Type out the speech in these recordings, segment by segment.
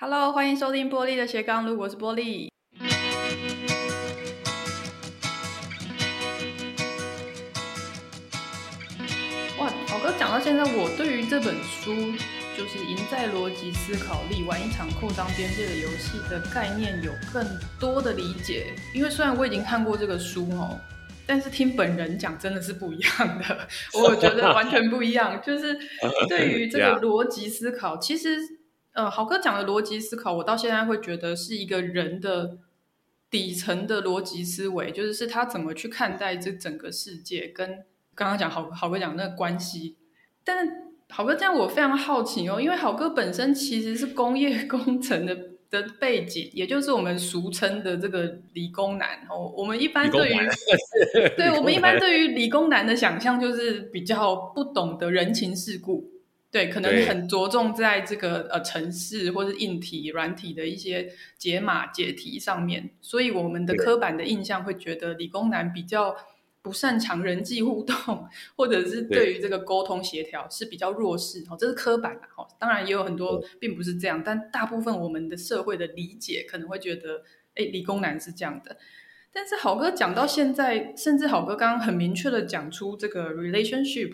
Hello，欢迎收听玻璃的斜杠路，我是玻璃。哇，好哥讲到现在，我对于这本书就是赢在逻辑思考力，玩一场扩张边界的游戏的概念有更多的理解。因为虽然我已经看过这个书哦。但是听本人讲真的是不一样的，我觉得完全不一样。就是对于这个 逻辑思考，其实呃，好哥讲的逻辑思考，我到现在会觉得是一个人的底层的逻辑思维，就是是他怎么去看待这整个世界，跟刚刚讲好好哥讲的那个关系。但是好哥这样，我非常好奇哦，因为好哥本身其实是工业工程的。的背景，也就是我们俗称的这个理工男哦。我们一般对于，对我们一般对于理工男的想象，就是比较不懂得人情世故，对，可能很着重在这个呃程式或是硬体、软体的一些解码解题上面，所以我们的刻板的印象会觉得理工男比较。不擅长人际互动，或者是对于这个沟通协调是比较弱势哦，这是刻板的哈。当然也有很多并不是这样，但大部分我们的社会的理解可能会觉得，哎，理工男是这样的。但是好哥讲到现在，甚至好哥刚刚很明确的讲出这个 relationship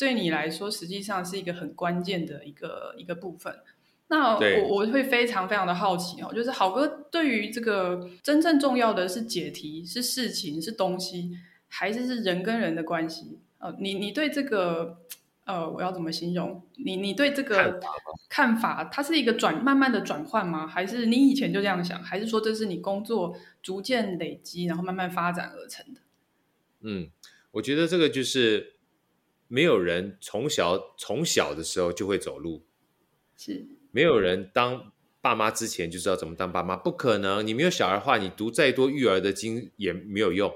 对你来说实际上是一个很关键的一个一个部分。那我我会非常非常的好奇哦，就是好哥对于这个真正重要的是解题，是事情，是东西。还是是人跟人的关系，呃，你你对这个，呃，我要怎么形容？你你对这个看法，它是一个转慢慢的转换吗？还是你以前就这样想？还是说这是你工作逐渐累积，然后慢慢发展而成的？嗯，我觉得这个就是没有人从小从小的时候就会走路，是没有人当爸妈之前就知道怎么当爸妈，不可能。你没有小孩的话，你读再多育儿的经也没有用。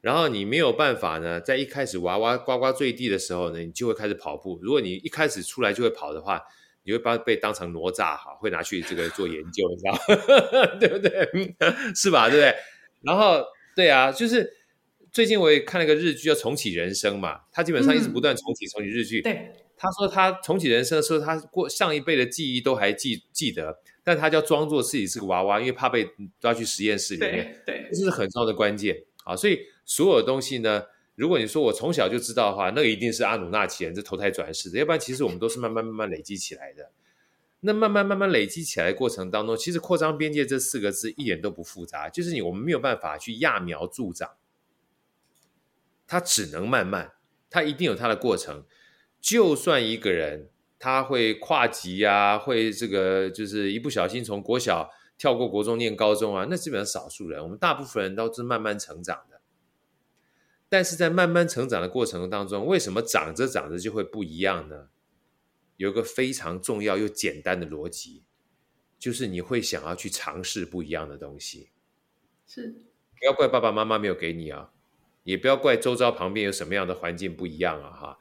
然后你没有办法呢，在一开始娃娃呱呱坠地的时候呢，你就会开始跑步。如果你一开始出来就会跑的话，你会把被当成哪吒哈，会拿去这个做研究，你知道 对不对？是吧？对不对？然后对啊，就是最近我也看了个日剧叫《重启人生》嘛，他基本上一直不断重启重启日剧。对，他说他重启人生的时候，他过上一辈的记忆都还记记得，但他就要装作自己是个娃娃，因为怕被抓去实验室里面。对，这是很重要的关键啊，所以。所有的东西呢，如果你说我从小就知道的话，那个一定是阿努纳奇人这投胎转世的，要不然其实我们都是慢慢慢慢累积起来的。那慢慢慢慢累积起来的过程当中，其实扩张边界这四个字一点都不复杂，就是你我们没有办法去揠苗助长，它只能慢慢，它一定有它的过程。就算一个人他会跨级呀、啊，会这个就是一不小心从国小跳过国中念高中啊，那基本上少数人，我们大部分人都是慢慢成长的。但是在慢慢成长的过程当中，为什么长着长着就会不一样呢？有一个非常重要又简单的逻辑，就是你会想要去尝试不一样的东西。是，不要怪爸爸妈妈没有给你啊，也不要怪周遭旁边有什么样的环境不一样啊，哈。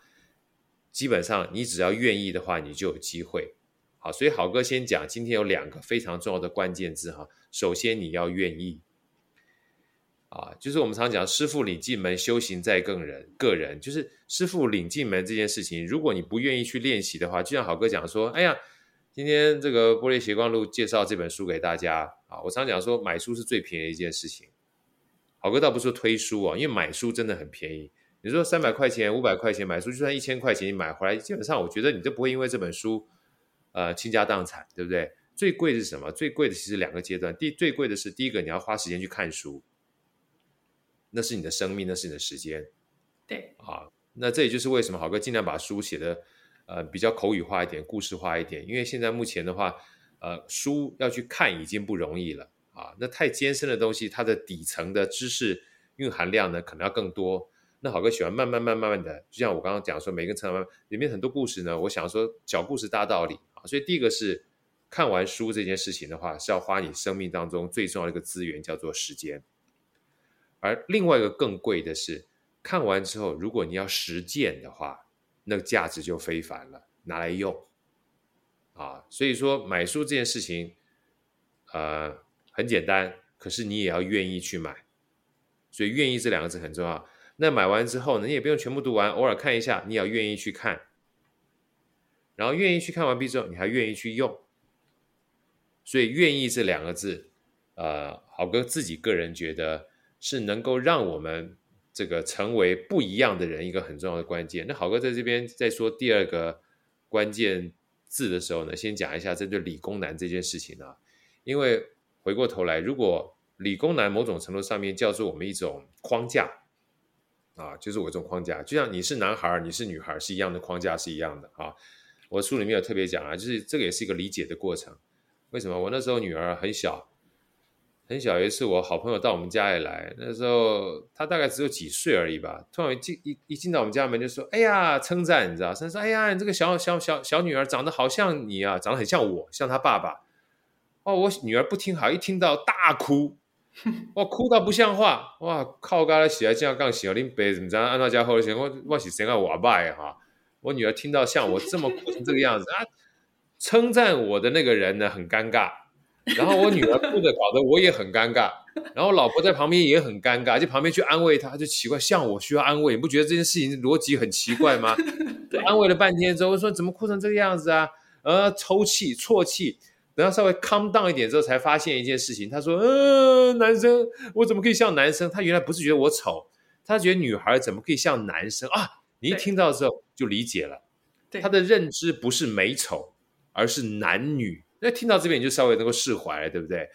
基本上你只要愿意的话，你就有机会。好，所以好哥先讲，今天有两个非常重要的关键字哈。首先你要愿意。啊，就是我们常讲，师傅领进门，修行在个人。个人就是师傅领进门这件事情，如果你不愿意去练习的话，就像好哥讲说，哎呀，今天这个玻璃斜光路介绍这本书给大家啊，我常讲说，买书是最便宜的一件事情。好哥倒不是说推书啊，因为买书真的很便宜。你说三百块钱、五百块钱买书，就算一千块钱你买回来，基本上我觉得你都不会因为这本书，呃，倾家荡产，对不对？最贵的是什么？最贵的其实两个阶段，第最贵的是第一个，你要花时间去看书。那是你的生命，那是你的时间，对啊，那这也就是为什么好哥尽量把书写的呃比较口语化一点，故事化一点，因为现在目前的话，呃，书要去看已经不容易了啊，那太艰深的东西，它的底层的知识蕴含量呢，可能要更多。那好哥喜欢慢慢慢慢慢的，就像我刚刚讲说，每个成长里面很多故事呢，我想说小故事大道理啊，所以第一个是看完书这件事情的话，是要花你生命当中最重要的一个资源，叫做时间。而另外一个更贵的是，看完之后，如果你要实践的话，那价值就非凡了，拿来用啊。所以说买书这件事情，呃，很简单，可是你也要愿意去买。所以“愿意”这两个字很重要。那买完之后呢，你也不用全部读完，偶尔看一下，你也要愿意去看。然后愿意去看完毕之后，你还愿意去用。所以愿意这两个字，呃，好哥自己个人觉得是能够让我们这个成为不一样的人一个很重要的关键。那好哥在这边再说第二个关键字的时候呢，先讲一下针对理工男这件事情啊，因为回过头来，如果理工男某种程度上面叫做我们一种框架啊，就是我这种框架，就像你是男孩儿，你是女孩儿是一样的框架是一样的啊。我书里面有特别讲啊，就是这个也是一个理解的过程。为什么？我那时候女儿很小，很小。有一次我好朋友到我们家里来，那时候她大概只有几岁而已吧。突然一进一一进到我们家门就说：“哎呀，称赞，你知道？”她说：“哎呀，你这个小小小小女儿长得好像你啊，长得很像我，像她爸爸。”哦，我女儿不听好，一听到大哭，哇，哭到不像话，哇，靠！刚才起来这样刚醒，林北怎么这样？按照家后来我我是生个娃爸哈。我女儿听到像我这么哭成这个样子啊，称赞我的那个人呢很尴尬，然后我女儿哭的搞得我也很尴尬，然后老婆在旁边也很尴尬，就旁边去安慰她，就奇怪，像我需要安慰，你不觉得这件事情逻辑很奇怪吗？安慰了半天之后，我说怎么哭成这个样子啊？呃，抽泣、啜泣。等他稍微 calm down 一点之后，才发现一件事情。他说：“嗯、呃，男生，我怎么可以像男生？他原来不是觉得我丑，他觉得女孩怎么可以像男生啊？你一听到之后就理解了，他的认知不是美丑，而是男女。那听到这边你就稍微能够释怀了，对不对？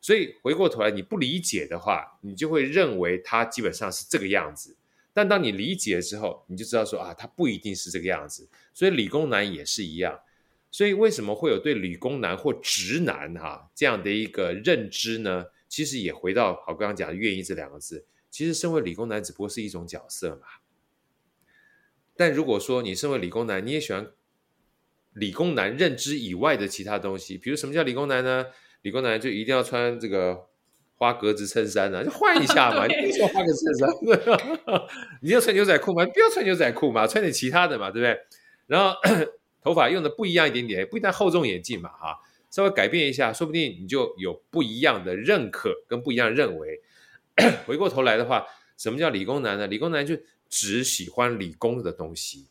所以回过头来，你不理解的话，你就会认为他基本上是这个样子。但当你理解之后，你就知道说啊，他不一定是这个样子。所以理工男也是一样。”所以为什么会有对理工男或直男哈、啊、这样的一个认知呢？其实也回到好刚刚讲的“愿意”这两个字。其实身为理工男只不过是一种角色嘛。但如果说你身为理工男，你也喜欢理工男认知以外的其他东西，比如什么叫理工男呢？理工男就一定要穿这个花格子衬衫呢、啊？就换一下嘛，你不要穿花格子衬衫。你要穿牛仔裤吗？不要穿牛仔裤嘛，穿点其他的嘛，对不对？然后。头发用的不一样一点点，不一定厚重眼镜嘛，哈，稍微改变一下，说不定你就有不一样的认可跟不一样的认为。回过头来的话，什么叫理工男呢？理工男就只喜欢理工的东西。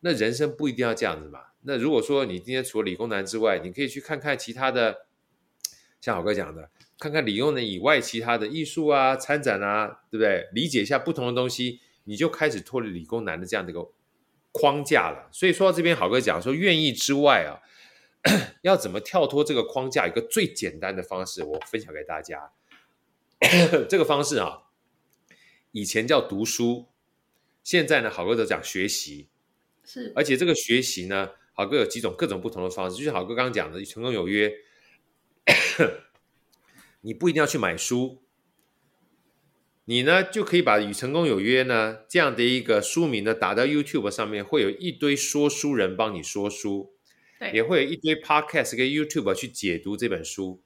那人生不一定要这样子嘛。那如果说你今天除了理工男之外，你可以去看看其他的，像好哥讲的，看看理工男以外其他的艺术啊、参展啊，对不对？理解一下不同的东西，你就开始脱离理工男的这样的一个。框架了，所以说到这边，好哥讲说，愿意之外啊，要怎么跳脱这个框架？一个最简单的方式，我分享给大家。这个方式啊，以前叫读书，现在呢，好哥都讲学习。是，而且这个学习呢，好哥有几种各种不同的方式，就像好哥刚刚讲的，成功有约，你不一定要去买书。你呢就可以把《与成功有约》呢这样的一个书名呢打到 YouTube 上面，会有一堆说书人帮你说书，对，也会有一堆 Podcast 跟 YouTube 去解读这本书，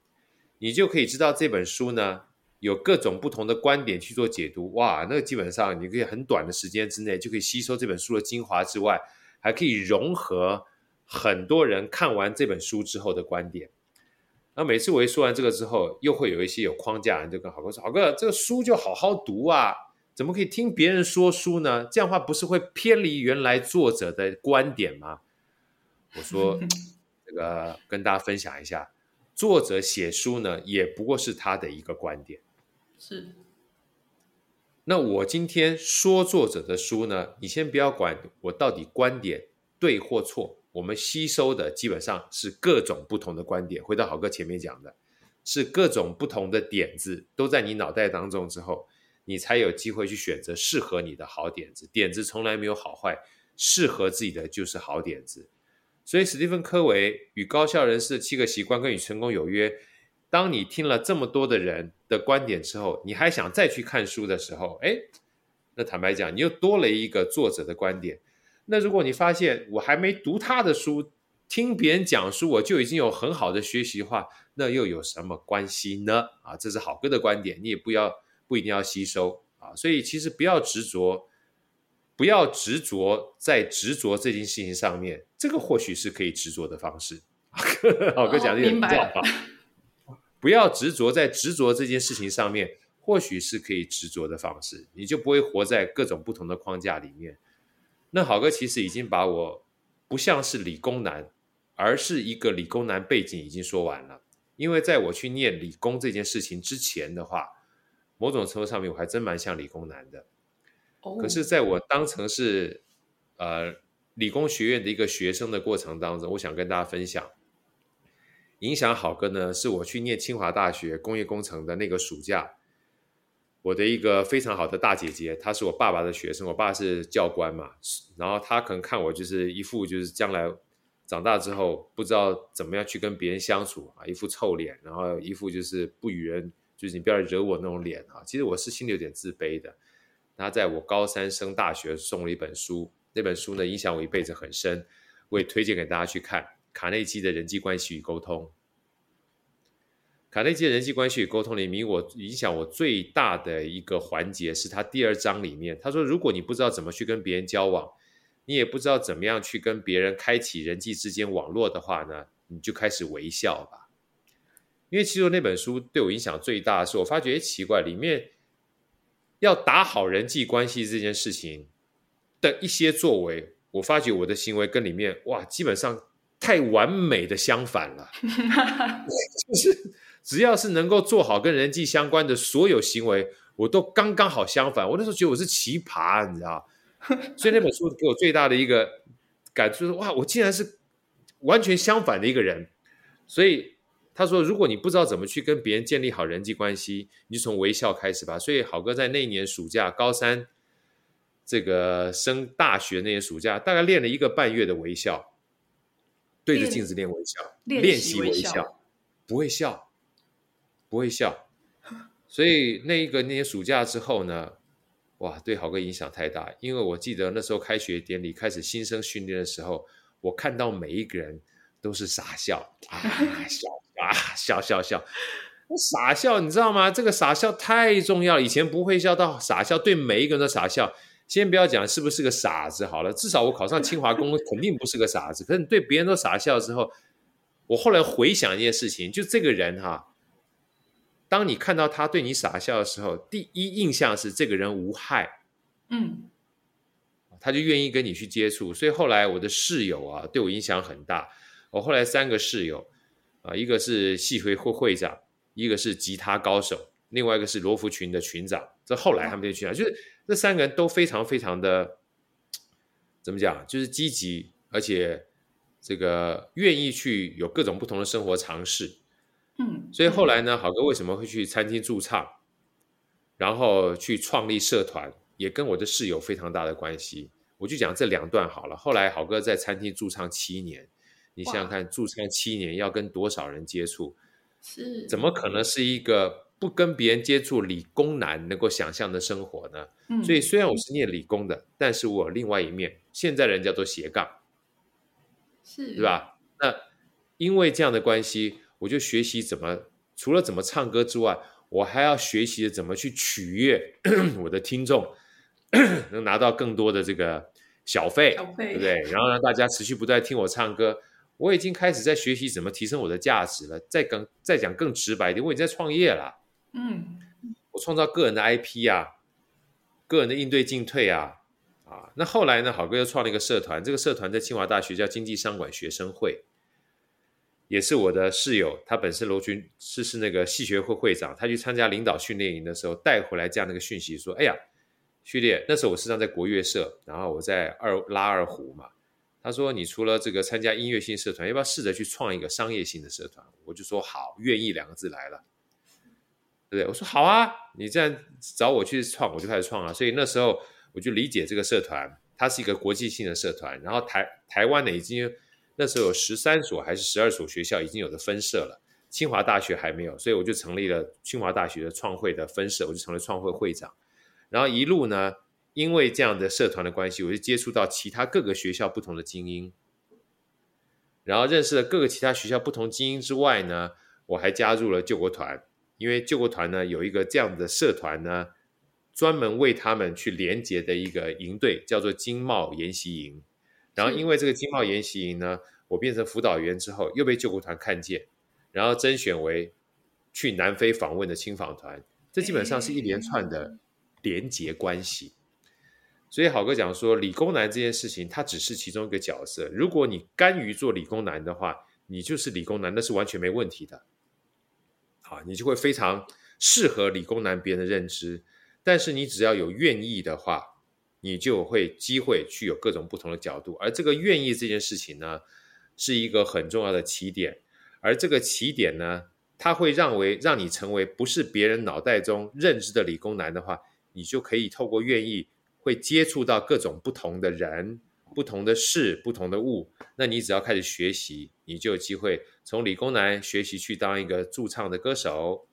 你就可以知道这本书呢有各种不同的观点去做解读。哇，那个基本上你可以很短的时间之内就可以吸收这本书的精华之外，还可以融合很多人看完这本书之后的观点。那每次我一说完这个之后，又会有一些有框架人就跟好哥说：“好哥，这个书就好好读啊，怎么可以听别人说书呢？这样的话不是会偏离原来作者的观点吗？”我说：“这个跟大家分享一下，作者写书呢，也不过是他的一个观点。是。那我今天说作者的书呢，你先不要管我到底观点对或错。”我们吸收的基本上是各种不同的观点。回到好哥前面讲的，是各种不同的点子都在你脑袋当中之后，你才有机会去选择适合你的好点子。点子从来没有好坏，适合自己的就是好点子。所以，史蒂芬·科维与高效人士的七个习惯跟与成功有约。当你听了这么多的人的观点之后，你还想再去看书的时候，哎，那坦白讲，你又多了一个作者的观点。那如果你发现我还没读他的书，听别人讲书我就已经有很好的学习的话，那又有什么关系呢？啊，这是好哥的观点，你也不要不一定要吸收啊。所以其实不要执着，不要执着在执着这件事情上面，这个或许是可以执着的方式。好哥讲的也比较好，不要执着在执着这件事情上面，或许是可以执着的方式，你就不会活在各种不同的框架里面。那好哥其实已经把我不像是理工男，而是一个理工男背景已经说完了。因为在我去念理工这件事情之前的话，某种程度上面我还真蛮像理工男的。哦。可是，在我当成是呃理工学院的一个学生的过程当中，我想跟大家分享，影响好哥呢，是我去念清华大学工业工程的那个暑假，我的一个非常好的大姐姐，她是我爸爸的学生，我爸是教官嘛，然后她可能看我就是一副就是将来。长大之后不知道怎么样去跟别人相处啊，一副臭脸，然后一副就是不与人，就是你不要惹我那种脸啊。其实我是心里有点自卑的。她在我高三升大学送了一本书，那本书呢影响我一辈子很深，我也推荐给大家去看《卡内基的人际关系与沟通》。卡内基的人际关系与沟通里，我影响我最大的一个环节是他第二章里面，他说如果你不知道怎么去跟别人交往。你也不知道怎么样去跟别人开启人际之间网络的话呢，你就开始微笑吧。因为其实那本书对我影响最大的是，我发觉，哎，奇怪，里面要打好人际关系这件事情的一些作为，我发觉我的行为跟里面哇，基本上太完美的相反了。就是只要是能够做好跟人际相关的所有行为，我都刚刚好相反。我那时候觉得我是奇葩，你知道。所以那本书给我最大的一个感触是：哇，我竟然是完全相反的一个人。所以他说，如果你不知道怎么去跟别人建立好人际关系，你就从微笑开始吧。所以好哥在那一年暑假，高三这个升大学那年暑假，大概练了一个半月的微笑，对着镜子练微笑，练习微笑，不会笑，不会笑。所以那一个那年暑假之后呢？哇，对好哥影响太大，因为我记得那时候开学典礼开始新生训练的时候，我看到每一个人都是傻笑啊，笑啊，笑笑笑，傻笑，你知道吗？这个傻笑太重要了，以前不会笑到傻笑，对每一个人都傻笑。先不要讲是不是个傻子好了，至少我考上清华工肯定不是个傻子。可是你对别人都傻笑之后，我后来回想一件事情，就这个人哈。当你看到他对你傻笑的时候，第一印象是这个人无害，嗯，他就愿意跟你去接触。所以后来我的室友啊，对我影响很大。我后来三个室友啊，一个是系会会会长，一个是吉他高手，另外一个是罗浮群的群长。这后来他们就群长，就是这三个人都非常非常的怎么讲，就是积极，而且这个愿意去有各种不同的生活尝试。嗯，所以后来呢，好哥为什么会去餐厅驻唱，然后去创立社团，也跟我的室友非常大的关系。我就讲这两段好了。后来好哥在餐厅驻唱七年，你想想看，驻唱七年要跟多少人接触？是，怎么可能是一个不跟别人接触理工男能够想象的生活呢？嗯，所以虽然我是念理工的，但是我有另外一面，现在人叫做斜杠，是，对吧？那因为这样的关系。我就学习怎么，除了怎么唱歌之外，我还要学习怎么去取悦 我的听众，能拿到更多的这个小费，对不对？然后让大家持续不断听我唱歌。我已经开始在学习怎么提升我的价值了。再更再讲更直白一点，我已经在创业了。嗯，我创造个人的 IP 啊，个人的应对进退啊，啊，那后来呢，好哥又创了一个社团，这个社团在清华大学叫经济商管学生会。也是我的室友，他本身罗军是是那个系学会会长，他去参加领导训练营的时候带回来这样的一个讯息，说：“哎呀，序列，那时候我实际上在国乐社，然后我在二拉二胡嘛。他说，你除了这个参加音乐性社团，要不要试着去创一个商业性的社团？我就说好，愿意两个字来了，对不对？我说好啊，你这样找我去创，我就开始创了。所以那时候我就理解这个社团，它是一个国际性的社团，然后台台湾呢已经。那时候有十三所还是十二所学校已经有的分社了，清华大学还没有，所以我就成立了清华大学的创会的分社，我就成了创会会长。然后一路呢，因为这样的社团的关系，我就接触到其他各个学校不同的精英，然后认识了各个其他学校不同精英之外呢，我还加入了救国团，因为救国团呢有一个这样的社团呢，专门为他们去连接的一个营队，叫做经贸研习营。然后因为这个经贸研习营呢，我变成辅导员之后，又被救国团看见，然后甄选为去南非访问的亲访团。这基本上是一连串的连结关系。所以好哥讲说，理工男这件事情，他只是其中一个角色。如果你甘于做理工男的话，你就是理工男，那是完全没问题的。好，你就会非常适合理工男别人的认知。但是你只要有愿意的话，你就会机会去有各种不同的角度。而这个愿意这件事情呢，是一个很重要的起点。而这个起点呢，它会让为让你成为不是别人脑袋中认知的理工男的话，你就可以透过愿意，会接触到各种不同的人、不同的事、不同的物。那你只要开始学习，你就有机会从理工男学习去当一个驻唱的歌手。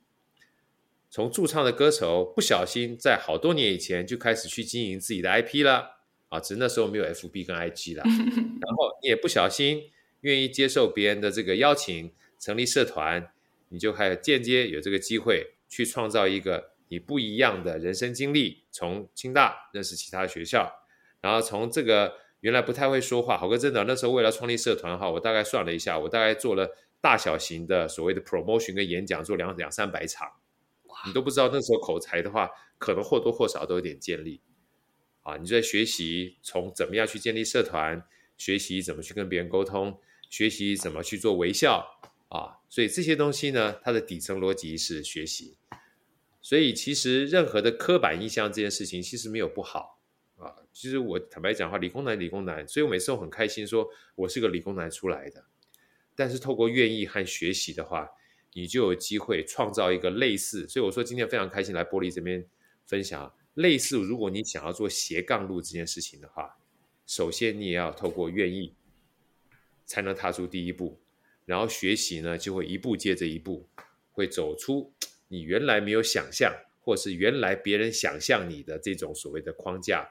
从驻唱的歌手不小心在好多年以前就开始去经营自己的 IP 了啊，只是那时候没有 FB 跟 IG 了。然后你也不小心愿意接受别人的这个邀请，成立社团，你就还有间接有这个机会去创造一个你不一样的人生经历。从清大认识其他学校，然后从这个原来不太会说话，好哥真的那时候为了创立社团哈，我大概算了一下，我大概做了大小型的所谓的 promotion 跟演讲，做两两三百场。你都不知道那时候口才的话，可能或多或少都有点建立啊！你就在学习从怎么样去建立社团，学习怎么去跟别人沟通，学习怎么去做微笑啊！所以这些东西呢，它的底层逻辑是学习。所以其实任何的刻板印象这件事情其实没有不好啊。其实我坦白讲话，理工男，理工男，所以我每次都很开心说我是个理工男出来的。但是透过愿意和学习的话，你就有机会创造一个类似，所以我说今天非常开心来玻璃这边分享类似。如果你想要做斜杠路这件事情的话，首先你也要透过愿意，才能踏出第一步，然后学习呢就会一步接着一步，会走出你原来没有想象，或是原来别人想象你的这种所谓的框架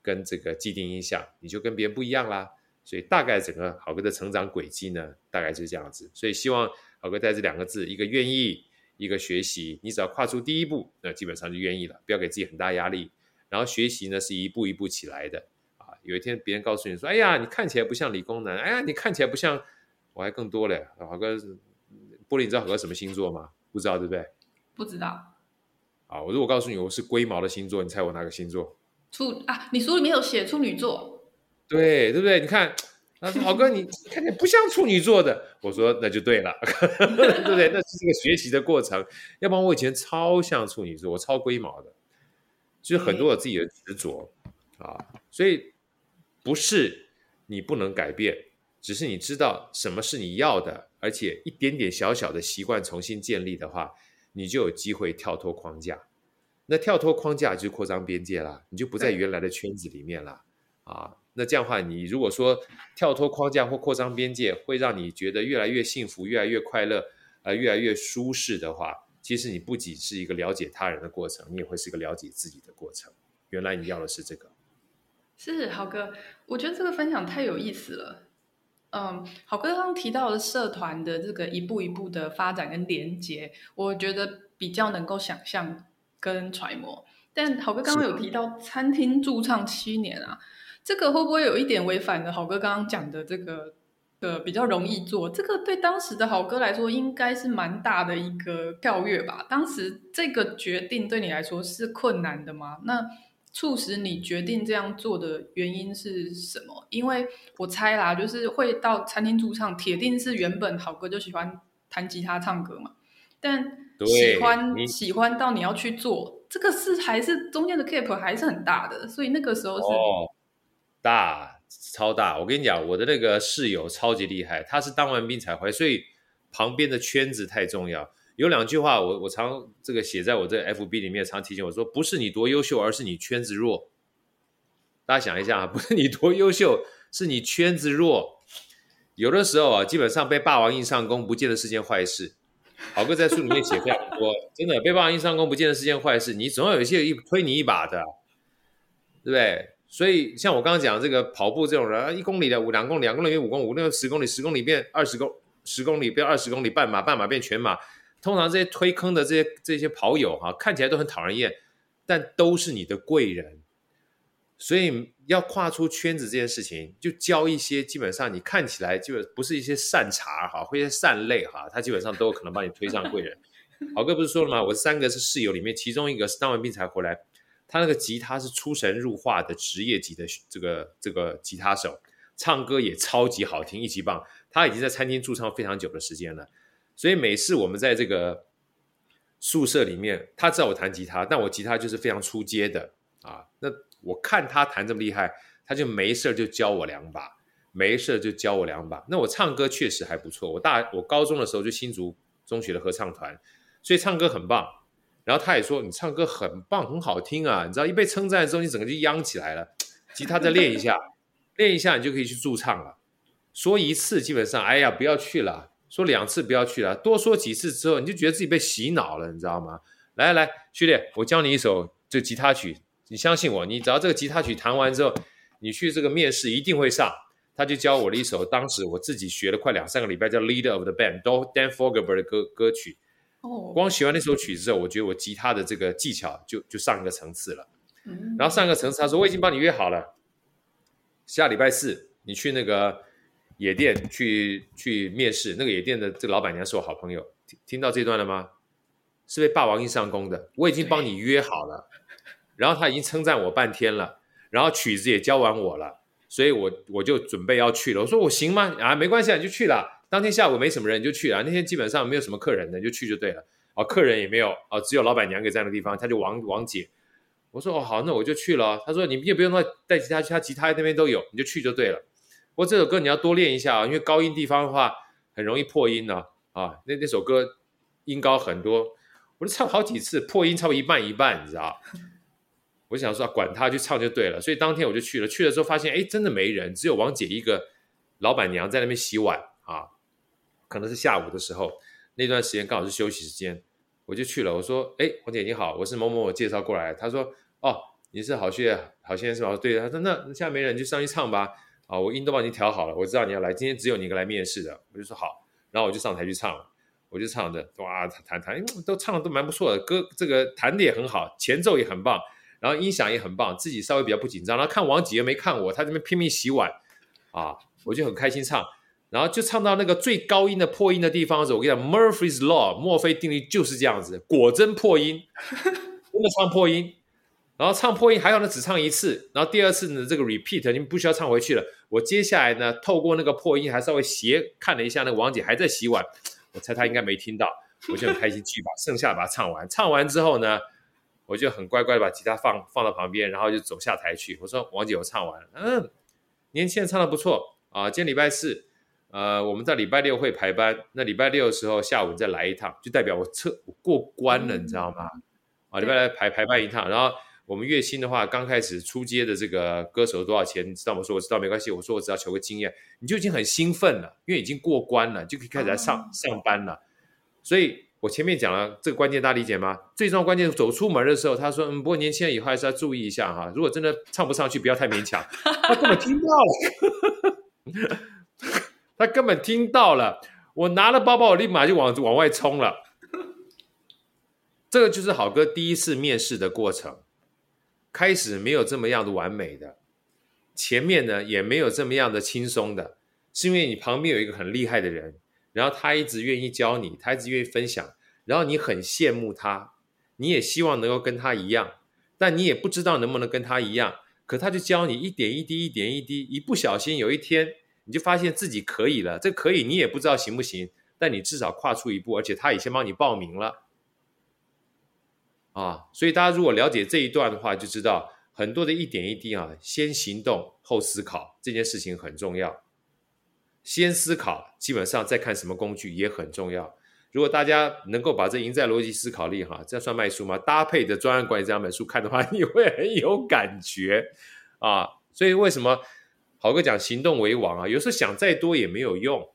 跟这个既定印象，你就跟别人不一样啦。所以大概整个好哥的成长轨迹呢，大概就是这样子。所以希望。好哥带这两个字，一个愿意，一个学习。你只要跨出第一步，那基本上就愿意了。不要给自己很大压力。然后学习呢，是一步一步起来的啊。有一天别人告诉你说：“哎呀，你看起来不像理工男。”哎呀，你看起来不像……我还更多嘞。好哥，玻璃，你知道好哥什么星座吗？不知道对不对？不知道。啊，我如果告诉你我是龟毛的星座，你猜我哪个星座？处啊，你书里面有写处女座。对，对不对？你看。他说：“好哥，你看起来不像处女座的。”我说：“那就对了，对不对？那是一个学习的过程。要不然我以前超像处女座，我超龟毛的，就是很多我自己的执着啊。所以不是你不能改变，只是你知道什么是你要的，而且一点点小小的习惯重新建立的话，你就有机会跳脱框架。那跳脱框架就扩张边界啦，你就不在原来的圈子里面了啊。”那这样的话，你如果说跳脱框架或扩张边界，会让你觉得越来越幸福、越来越快乐、呃，越来越舒适的话，其实你不仅是一个了解他人的过程，你也会是一个了解自己的过程。原来你要的是这个。是好哥，我觉得这个分享太有意思了。嗯，好哥刚刚提到的社团的这个一步一步的发展跟连接，我觉得比较能够想象跟揣摩。但好哥刚刚有提到餐厅驻唱七年啊。这个会不会有一点违反了好哥刚刚讲的这个的比较容易做？这个对当时的好哥来说，应该是蛮大的一个跳跃吧？当时这个决定对你来说是困难的吗？那促使你决定这样做的原因是什么？因为我猜啦，就是会到餐厅驻唱，铁定是原本好哥就喜欢弹吉他唱歌嘛。但喜欢喜欢到你要去做这个是还是中间的 gap 还是很大的，所以那个时候是。大超大，我跟你讲，我的那个室友超级厉害，他是当完兵才回，所以旁边的圈子太重要。有两句话我，我常这个写在我这 FB 里面，常提醒我说，不是你多优秀，而是你圈子弱。大家想一下啊，不是你多优秀，是你圈子弱。有的时候啊，基本上被霸王硬上弓，不见得是件坏事。好哥在书里面写非常多，真的被霸王硬上弓，不见得是件坏事。你总要有一些一推你一把的，对不对？所以，像我刚刚讲这个跑步这种人，一公里的五两公里，两公里变五公里，五公里十公里，十公里变二十公，十公里变二十公里，半马半马变全马。通常这些推坑的这些这些跑友哈、看起来都很讨人厌，但都是你的贵人。所以要跨出圈子这件事情，就交一些基本上你看起来就不是一些善茬哈，或一些善类哈，他基本上都有可能把你推上贵人。豪哥不是说了吗？我三个是室友里面，其中一个是当完兵才回来。他那个吉他是出神入化的职业级的这个这个吉他手，唱歌也超级好听，一级棒。他已经在餐厅驻唱非常久的时间了，所以每次我们在这个宿舍里面，他知道我弹吉他，但我吉他就是非常出街的啊。那我看他弹这么厉害，他就没事就教我两把，没事就教我两把。那我唱歌确实还不错，我大我高中的时候就新竹中学的合唱团，所以唱歌很棒。然后他也说你唱歌很棒，很好听啊。你知道一被称赞之后，你整个就央起来了。吉他再练一下，练一下你就可以去驻唱了。说一次基本上，哎呀，不要去了。说两次不要去了，多说几次之后，你就觉得自己被洗脑了，你知道吗？来来，序列，我教你一首这吉他曲，你相信我，你只要这个吉他曲弹完之后，你去这个面试一定会上。他就教我了一首当时我自己学了快两三个礼拜叫《Leader of the Band》Dan Fogelberg 的歌歌曲。哦，光学完那首曲子之后，我觉得我吉他的这个技巧就就上一个层次了。嗯，然后上一个层次，他说我已经帮你约好了，下礼拜四你去那个。野店去去面试，那个野店的这个老板娘是我好朋友，听听到这段了吗？是被霸王硬上弓的，我已经帮你约好了，然后他已经称赞我半天了，然后曲子也教完我了，所以我我就准备要去了。我说我行吗？啊，没关系，你就去了。当天下午没什么人，你就去了。那天基本上没有什么客人的，你就去就对了。哦，客人也没有，哦，只有老板娘给在那个地方，他就王王姐。我说哦好，那我就去了。他说你也不用带带吉他去，他吉他那边都有，你就去就对了。不过这首歌你要多练一下啊，因为高音地方的话很容易破音呢。啊，那那首歌音高很多，我就唱好几次，破音差不多一半一半，你知道？我想说管他，去唱就对了。所以当天我就去了，去了之后发现，哎，真的没人，只有王姐一个老板娘在那边洗碗啊。可能是下午的时候，那段时间刚好是休息时间，我就去了。我说，哎，黄姐你好，我是某某某介绍过来。他说，哦，你是好学好先生是吧？对，他说那现在没人，就上去唱吧。啊，我音都帮你调好了，我知道你要来，今天只有你一个来面试的，我就说好，然后我就上台去唱了，我就唱着，哇，弹弹，都唱的都蛮不错的，歌这个弹的也很好，前奏也很棒，然后音响也很棒，自己稍微比较不紧张，然后看王姐没看我，他这边拼命洗碗，啊，我就很开心唱，然后就唱到那个最高音的破音的地方的时候，我跟你讲，Murphy's Law，墨菲定律就是这样子，果真破音，真的唱破音。然后唱破音还好呢，只唱一次。然后第二次呢，这个 repeat 你们不需要唱回去了。我接下来呢，透过那个破音还稍微斜看了一下，那个王姐还在洗碗，我猜她应该没听到。我就很开心，继续把剩下的把它唱完。唱完之后呢，我就很乖乖的把吉他放放到旁边，然后就走下台去。我说：“王姐，我唱完了。”嗯，年轻人唱的不错啊。今天礼拜四，呃，我们在礼拜六会排班。那礼拜六的时候下午再来一趟，就代表我测我过关了，你知道吗？啊，礼拜六排排班一趟，然后。我们月薪的话，刚开始出街的这个歌手多少钱？你知道吗？我说我知道，没关系。我说我只要求个经验，你就已经很兴奋了，因为已经过关了，就可以开始来上、嗯、上班了。所以我前面讲了这个关键，大家理解吗？最重要关键是走出门的时候，他说：“嗯，不过年轻人以后还是要注意一下哈，如果真的唱不上去，不要太勉强。”他根本听不到了，他根本听到了。我拿了包包，我立马就往往外冲了。这个就是好哥第一次面试的过程。开始没有这么样的完美的，前面呢也没有这么样的轻松的，是因为你旁边有一个很厉害的人，然后他一直愿意教你，他一直愿意分享，然后你很羡慕他，你也希望能够跟他一样，但你也不知道能不能跟他一样，可他就教你一点一滴，一点一滴，一不小心有一天你就发现自己可以了，这可以你也不知道行不行，但你至少跨出一步，而且他也先帮你报名了。啊，所以大家如果了解这一段的话，就知道很多的一点一滴啊，先行动后思考这件事情很重要。先思考，基本上再看什么工具也很重要。如果大家能够把这赢在逻辑思考力哈，这算卖书吗？搭配的专案管理这两本书看的话，你会很有感觉啊。所以为什么好哥讲行动为王啊？有时候想再多也没有用，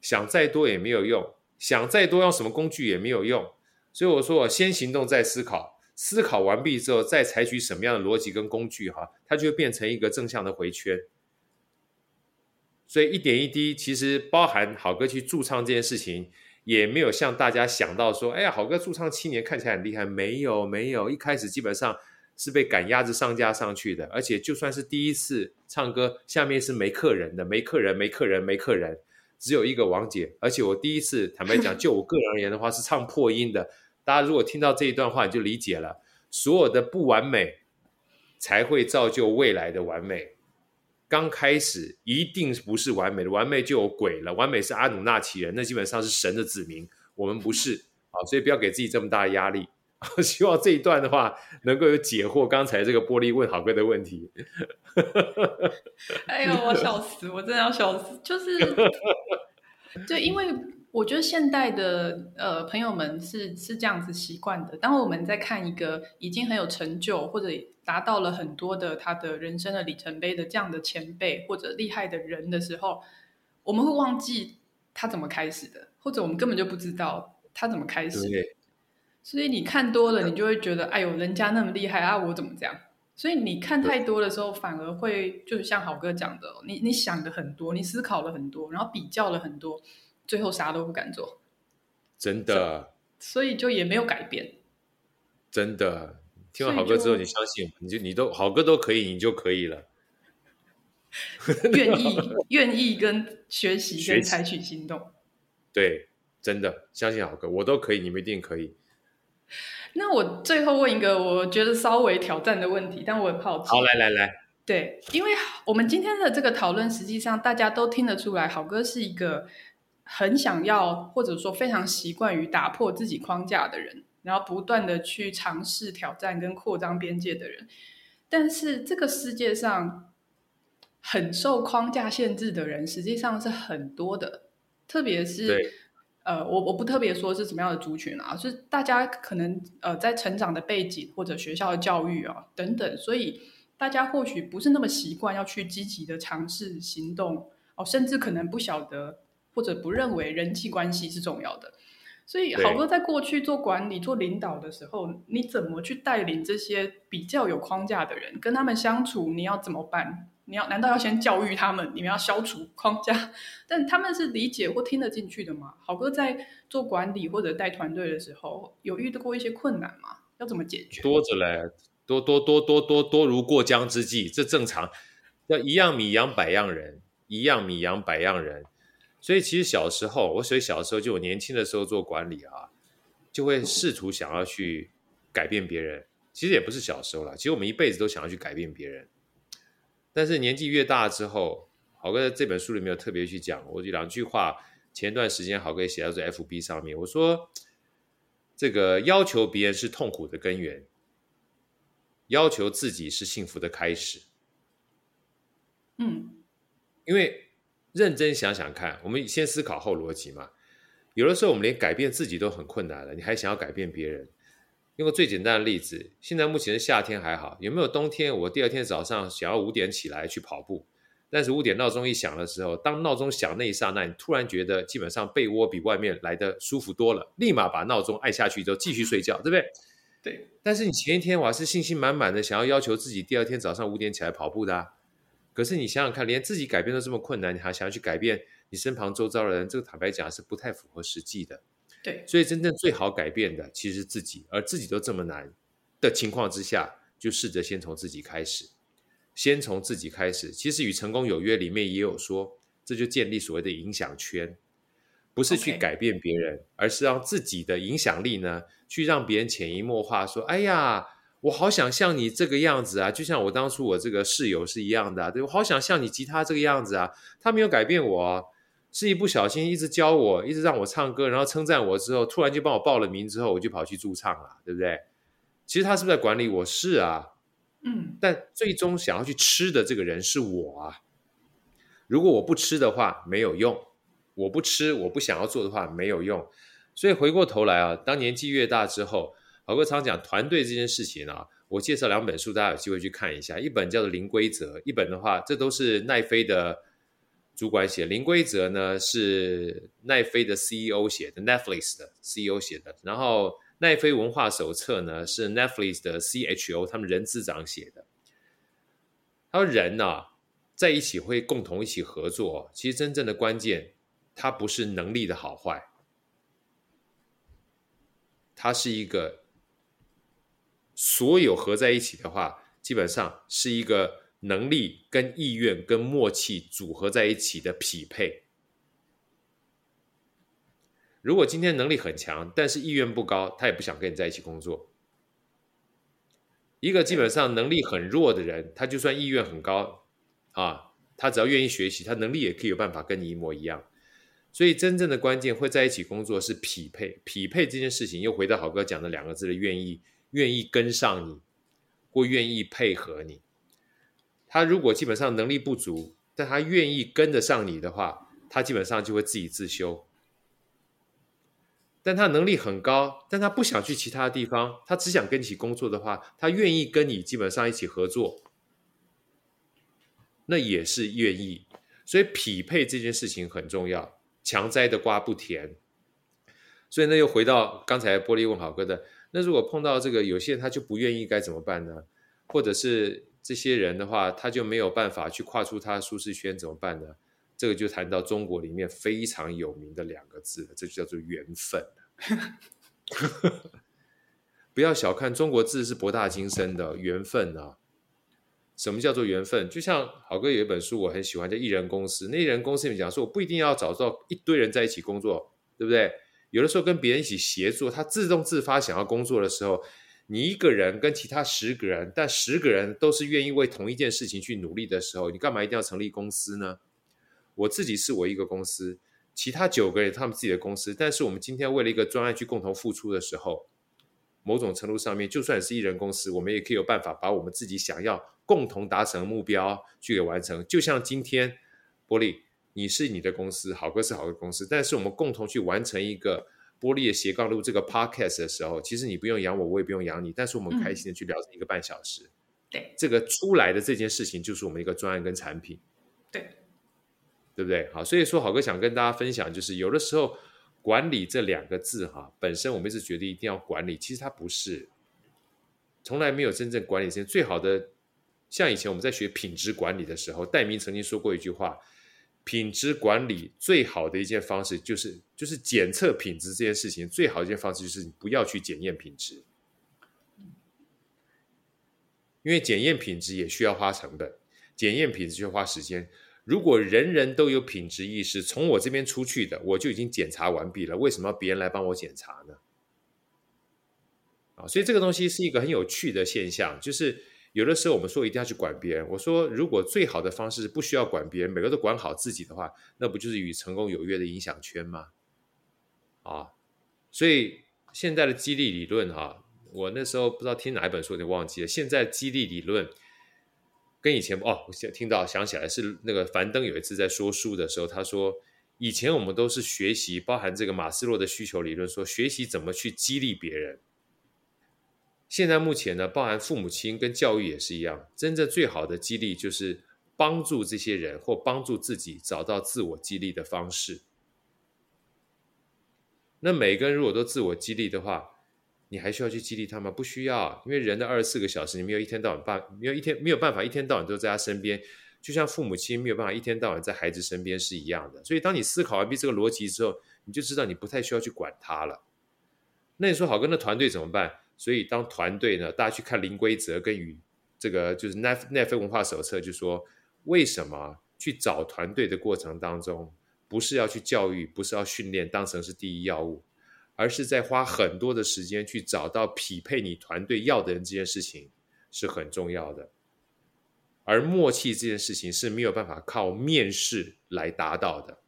想再多也没有用，想再多用什么工具也没有用。所以我说，我先行动再思考，思考完毕之后再采取什么样的逻辑跟工具，哈，它就会变成一个正向的回圈。所以一点一滴，其实包含好哥去驻唱这件事情，也没有像大家想到说，哎呀，好哥驻唱七年看起来很厉害，没有没有，一开始基本上是被赶鸭子上架上去的，而且就算是第一次唱歌，下面是没客人的，没客人，没客人，没客人，只有一个王姐，而且我第一次坦白讲，就我个人而言的话，是唱破音的。大家如果听到这一段话，你就理解了，所有的不完美才会造就未来的完美。刚开始一定不是完美的，完美就有鬼了。完美是阿努纳奇人，那基本上是神的子民，我们不是，啊，所以不要给自己这么大的压力。希望这一段的话能够有解惑刚才这个玻璃问好哥的问题。哎呦，我笑死，我真的要笑死，就是，对，因为我觉得现代的呃朋友们是是这样子习惯的。当我们在看一个已经很有成就或者达到了很多的他的人生的里程碑的这样的前辈或者厉害的人的时候，我们会忘记他怎么开始的，或者我们根本就不知道他怎么开始的。所以你看多了，你就会觉得，哎呦，人家那么厉害啊，我怎么这样？所以你看太多的时候，反而会就是像好哥讲的，你你想的很多，你思考了很多，然后比较了很多，最后啥都不敢做。真的。所以就也没有改变。真的，听完好哥之后，你相信，你就你都好哥都可以，你就可以了。愿意愿意跟学习跟采取行动。对，真的相信好哥，我都可以，你们一定可以。那我最后问一个我觉得稍微挑战的问题，但我很好奇。好，来来来，对，因为我们今天的这个讨论，实际上大家都听得出来，好哥是一个很想要或者说非常习惯于打破自己框架的人，然后不断的去尝试挑战跟扩张边界的人。但是这个世界上很受框架限制的人，实际上是很多的，特别是。呃，我我不特别说是什么样的族群啊，是大家可能呃在成长的背景或者学校的教育啊等等，所以大家或许不是那么习惯要去积极的尝试行动哦，甚至可能不晓得或者不认为人际关系是重要的。所以好哥在过去做管理、做领导的时候，你怎么去带领这些比较有框架的人，跟他们相处，你要怎么办？你要难道要先教育他们？你们要消除框架？但他们是理解或听得进去的吗？好哥在做管理或者带团队的时候，有遇到过一些困难吗？要怎么解决？多着嘞，多多多多多多如过江之鲫，这正常。要一样米养百样人，一样米养百样人。所以其实小时候，我所以小时候就我年轻的时候做管理啊，就会试图想要去改变别人。其实也不是小时候了，其实我们一辈子都想要去改变别人。但是年纪越大之后，郝哥在这本书里面有特别去讲，我就两句话。前段时间郝哥也写到这 FB 上面，我说这个要求别人是痛苦的根源，要求自己是幸福的开始。嗯，因为认真想想看，我们先思考后逻辑嘛。有的时候我们连改变自己都很困难了，你还想要改变别人？用个最简单的例子，现在目前是夏天还好，有没有冬天？我第二天早上想要五点起来去跑步，但是五点闹钟一响的时候，当闹钟响那一刹那，你突然觉得基本上被窝比外面来的舒服多了，立马把闹钟按下去之后继续睡觉，对不对？对。但是你前一天我还是信心满满的想要要求自己第二天早上五点起来跑步的啊，可是你想想看，连自己改变都这么困难，你还想要去改变你身旁周遭的人，这个坦白讲是不太符合实际的。对，所以真正最好改变的其实是自己，而自己都这么难的情况之下，就试着先从自己开始，先从自己开始。其实与成功有约里面也有说，这就建立所谓的影响圈，不是去改变别人.而是让自己的影响力呢，去让别人潜移默化说：“哎呀，我好想像你这个样子啊，就像我当初我这个室友是一样的啊，对，我好想像你吉他这个样子啊，他没有改变我啊。”是一不小心，一直教我，一直让我唱歌，然后称赞我之后，突然就帮我报了名之后，我就跑去驻唱了，对不对？其实他是不是在管理我？是啊，嗯。但最终想要去吃的这个人是我啊。如果我不吃的话，没有用。我不吃，我不想要做的话，没有用。所以回过头来啊，当年纪越大之后，好哥常讲团队这件事情啊，我介绍两本书，大家有机会去看一下。一本叫做《零规则》，一本的话，这都是奈飞的。主管写零规则呢，是奈飞的 CEO 写的，Netflix 的 CEO 写的。然后奈飞文化手册呢，是 Netflix 的 CHO 他们人资长写的。他说人呢、啊，在一起会共同一起合作，其实真正的关键，它不是能力的好坏，它是一个所有合在一起的话，基本上是一个。能力跟意愿跟默契组合在一起的匹配。如果今天能力很强，但是意愿不高，他也不想跟你在一起工作。一个基本上能力很弱的人，他就算意愿很高啊，他只要愿意学习，他能力也可以有办法跟你一模一样。所以真正的关键会在一起工作是匹配，匹配这件事情又回到好哥讲的两个字的愿意，愿意跟上你，或愿意配合你。他如果基本上能力不足，但他愿意跟得上你的话，他基本上就会自己自修。但他能力很高，但他不想去其他地方，他只想跟你一起工作的话，他愿意跟你基本上一起合作，那也是愿意。所以匹配这件事情很重要，强摘的瓜不甜。所以呢又回到刚才玻璃问好哥的，那如果碰到这个有些人他就不愿意该怎么办呢？或者是这些人的话，他就没有办法去跨出他的舒适圈怎么办呢？这个就谈到中国里面非常有名的两个字了，这就叫做缘分。不要小看中国字是博大精深的缘分啊！什么叫做缘分？就像好哥有一本书我很喜欢，叫《艺人公司》。那艺人公司里面讲说，我不一定要找到一堆人在一起工作，对不对？有的时候跟别人一起协作，他自动自发想要工作的时候，你一个人跟其他十个人，但十个人都是愿意为同一件事情去努力的时候，你干嘛一定要成立公司呢？我自己是我一个公司，其他九个人他们自己的公司，但是我们今天为了一个专案去共同付出的时候，某种程度上面，就算是一人公司，我们也可以有办法把我们自己想要共同达成的目标去给完成。就像今天，波莉，你是你的公司，好哥是好哥公司，但是我们共同去完成一个波莉的斜杠路这个 podcast 的时候，其实你不用养我，我也不用养你，但是我们开心的去聊一个半小时，嗯、对，这个出来的这件事情就是我们一个专案跟产品，对。对不对？好，所以说好哥想跟大家分享，就是有的时候管理这两个字哈，本身我们一直觉得一定要管理，其实它不是，从来没有真正管理。最好的，像以前我们在学品质管理的时候，戴明曾经说过一句话：品质管理最好的一件方式就是就是检测品质这件事情，最好一件方式就是你不要去检验品质，因为检验品质也需要花成本，检验品质需要花时间。如果人人都有品质意识，从我这边出去的，我就已经检查完毕了。为什么别人来帮我检查呢？啊，所以这个东西是一个很有趣的现象，就是有的时候我们说一定要去管别人。我说，如果最好的方式是不需要管别人，每个都管好自己的话，那不就是与成功有约的影响圈吗？啊，所以现在的激励理论，哈，我那时候不知道听哪一本书，我就忘记了。现在激励理论。跟以前哦，我现在听到想起来是那个樊登有一次在说书的时候，他说以前我们都是学习，包含这个马斯洛的需求理论，说学习怎么去激励别人。现在目前呢，包含父母亲跟教育也是一样，真正最好的激励就是帮助这些人或帮助自己找到自我激励的方式。那每个人如果都自我激励的话，你还需要去激励他吗？不需要，因为人的二十四个小时，你没有一天到晚办，没有一天没有办法一天到晚都在他身边，就像父母亲没有办法一天到晚在孩子身边是一样的。所以，当你思考完毕这个逻辑之后，你就知道你不太需要去管他了。那你说好，跟那团队怎么办？所以，当团队呢，大家去看零规则跟与这个就是奈奈飞文化手册，就说为什么去找团队的过程当中，不是要去教育，不是要训练，当成是第一要务。而是在花很多的时间去找到匹配你团队要的人，这件事情是很重要的。而默契这件事情是没有办法靠面试来达到的。